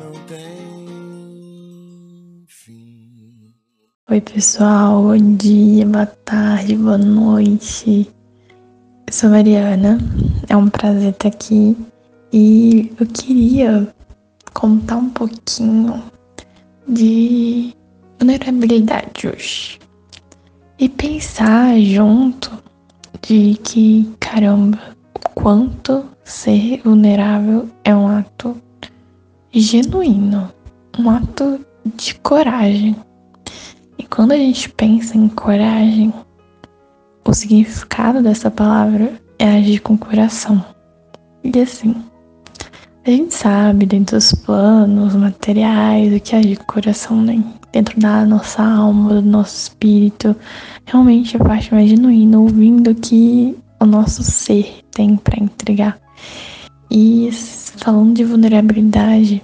não tem fim. Oi, pessoal, bom dia, boa tarde, boa noite. Eu sou Mariana, é um prazer estar aqui e eu queria contar um pouquinho de vulnerabilidade hoje e pensar junto de que, caramba, o quanto ser vulnerável é um ato genuíno, um ato de coragem. E quando a gente pensa em coragem, o significado dessa palavra é agir com coração. E assim, a gente sabe dentro dos planos materiais o que agir com coração, né? Dentro da nossa alma, do nosso espírito, realmente a parte mais genuína, ouvindo o que o nosso ser tem para entregar. E falando de vulnerabilidade,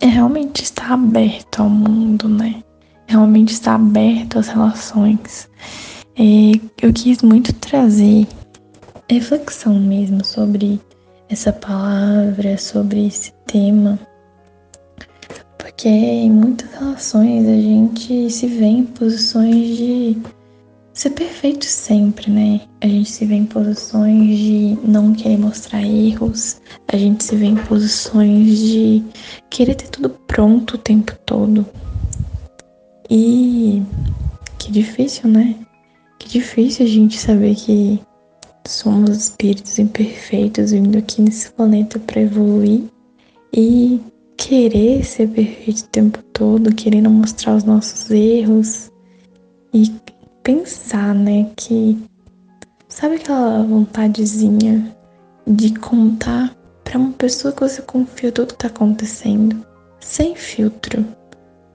é realmente estar aberto ao mundo, né? Realmente estar aberto às relações. É, eu quis muito trazer reflexão mesmo sobre essa palavra, sobre esse tema, porque em muitas relações a gente se vê em posições de ser perfeito sempre, né? A gente se vê em posições de não querer mostrar erros, a gente se vê em posições de querer ter tudo pronto o tempo todo. E que difícil, né? Que difícil a gente saber que somos espíritos imperfeitos vindo aqui nesse planeta para evoluir e querer ser perfeito o tempo todo, querendo mostrar os nossos erros e pensar, né, que sabe aquela vontadezinha de contar para uma pessoa que você confia tudo que tá acontecendo, sem filtro.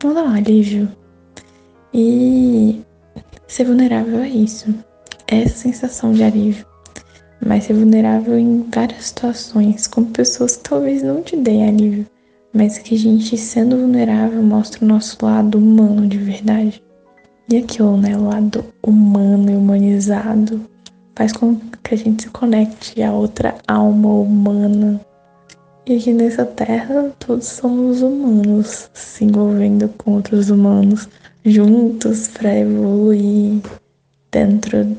Não dá um alívio. E ser vulnerável é isso. É essa sensação de alívio. Mas ser vulnerável em várias situações, com pessoas que talvez não te deem alívio, mas que a gente, sendo vulnerável, mostra o nosso lado humano de verdade. E aquilo, né? O lado humano e humanizado faz com que a gente se conecte a outra alma humana. E aqui nessa terra todos somos humanos, se envolvendo com outros humanos juntos para evoluir dentro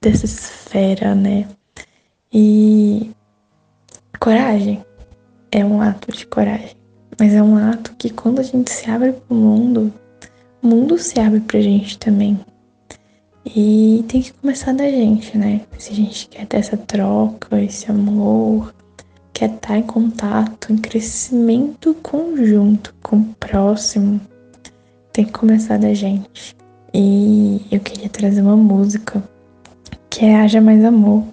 dessa esfera, né? E coragem é um ato de coragem, mas é um ato que quando a gente se abre para o mundo, o mundo se abre pra gente também. E tem que começar da gente, né? Se a gente quer ter essa troca, esse amor, quer estar em contato, em crescimento conjunto com o próximo, tem que começar da gente. E eu queria trazer uma música que é Haja Mais Amor.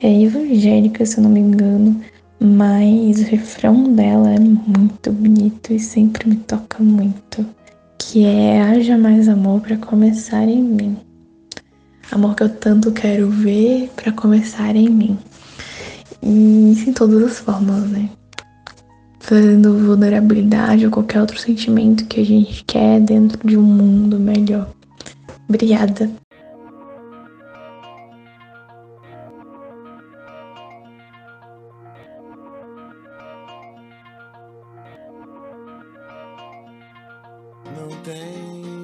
É evangélica, se eu não me engano, mas o refrão dela é muito bonito e sempre me toca muito que é haja mais amor para começar em mim. Amor que eu tanto quero ver para começar em mim. E isso em todas as formas, né? Fazendo vulnerabilidade ou qualquer outro sentimento que a gente quer dentro de um mundo melhor. Obrigada. não tem